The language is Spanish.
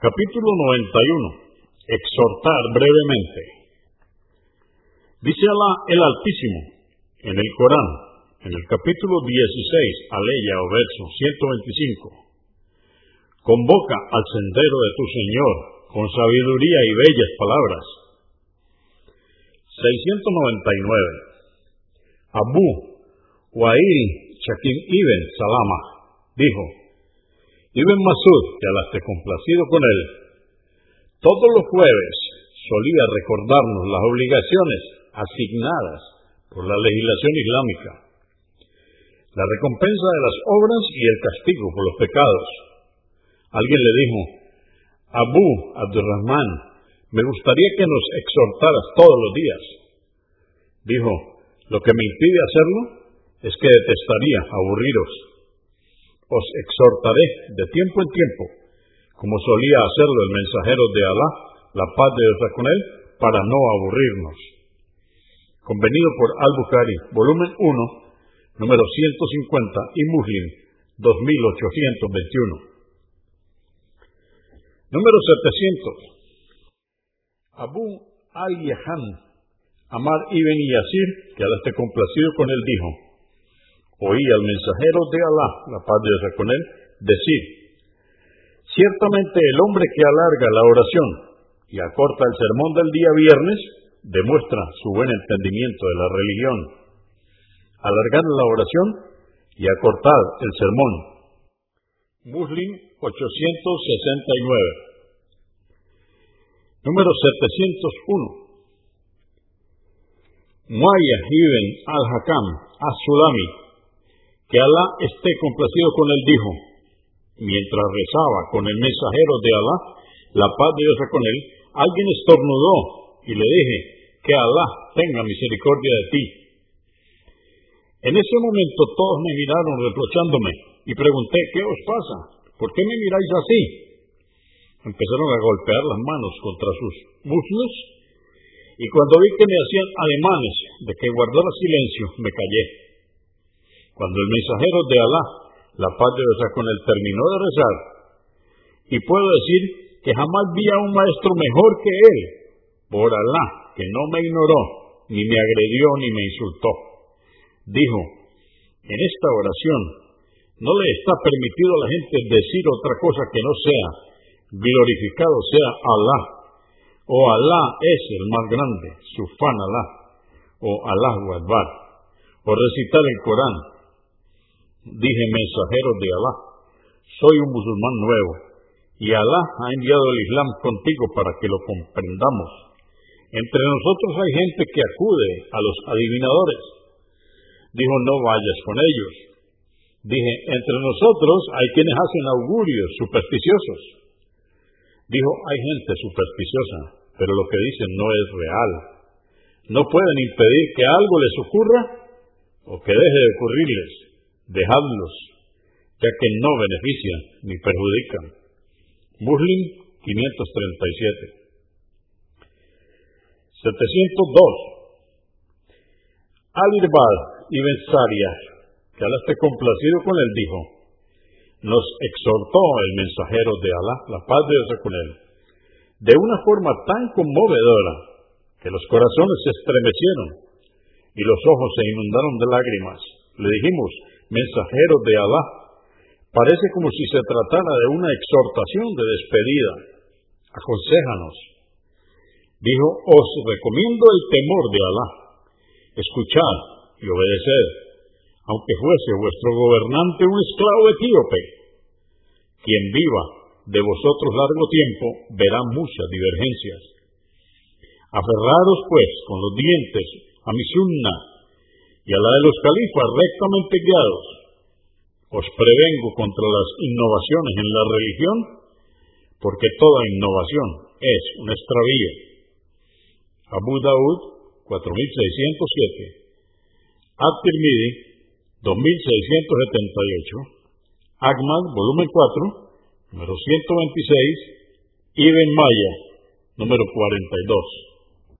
Capítulo 91. Exhortar brevemente. Dice Alá el Altísimo en el Corán, en el capítulo 16, aleya o verso 125. Convoca al sendero de tu Señor con sabiduría y bellas palabras. 699. Abu Wa'il Shakim ibn Salama dijo, Ibn Masud, que al esté complacido con él, todos los jueves solía recordarnos las obligaciones asignadas por la legislación islámica, la recompensa de las obras y el castigo por los pecados. Alguien le dijo, Abu Abdurrahman, me gustaría que nos exhortaras todos los días. Dijo, lo que me impide hacerlo es que detestaría aburriros. Os exhortaré de tiempo en tiempo, como solía hacerlo el mensajero de Alá, la paz de Dios con él, para no aburrirnos convenido por Al-Bukhari, volumen 1, número 150, y Muslim, 2821. Número 700. Abu al-Yahan, Amar ibn Yasir, que al esté complacido con él, dijo, oí al mensajero de Alá, la paz de Dios con él, decir, ciertamente el hombre que alarga la oración y acorta el sermón del día viernes, demuestra su buen entendimiento de la religión. Alargar la oración y acortar el sermón. Muslim 869. Número 701. Muaya ibn al-Hakam as-Sulami, que Alá esté complacido con él, dijo, mientras rezaba con el mensajero de Alá, la paz de Dios con él, alguien estornudó y le dije, que Alá tenga misericordia de ti. En ese momento todos me miraron reprochándome y pregunté, ¿qué os pasa? ¿Por qué me miráis así? Empezaron a golpear las manos contra sus muslos y cuando vi que me hacían alemanes de que guardara silencio, me callé. Cuando el mensajero de Alá, la paz de Dios con él, terminó de rezar, y puedo decir que jamás vi a un maestro mejor que él, por Alá, que no me ignoró, ni me agredió, ni me insultó. Dijo, en esta oración no le está permitido a la gente decir otra cosa que no sea, glorificado sea Alá, o Alá es el más grande, su fan Alá, o Alá Akbar, o recitar el Corán. Dije, mensajero de Alá, soy un musulmán nuevo, y Alá ha enviado el Islam contigo para que lo comprendamos entre nosotros hay gente que acude a los adivinadores. Dijo, no vayas con ellos. Dije, entre nosotros hay quienes hacen augurios supersticiosos. Dijo, hay gente supersticiosa, pero lo que dicen no es real. No pueden impedir que algo les ocurra o que deje de ocurrirles. Dejadlos, ya que no benefician ni perjudican. Muslim 537. 702. Al-Irbad ibn que Alá esté complacido con él, dijo, nos exhortó el mensajero de Alá, la paz de Dios con él, de una forma tan conmovedora que los corazones se estremecieron y los ojos se inundaron de lágrimas. Le dijimos, mensajero de Alá, parece como si se tratara de una exhortación de despedida. Aconséjanos Dijo, os recomiendo el temor de Alá. Escuchad y obedeced, aunque fuese vuestro gobernante un esclavo etíope. Quien viva de vosotros largo tiempo verá muchas divergencias. Aferraros pues con los dientes a mi sunna y a la de los califas rectamente guiados. Os prevengo contra las innovaciones en la religión, porque toda innovación es un extravío Abu Daud 4607, At-Tirmidhi 2678, Ahmad volumen 4, número 126, Ibn Maya número 42.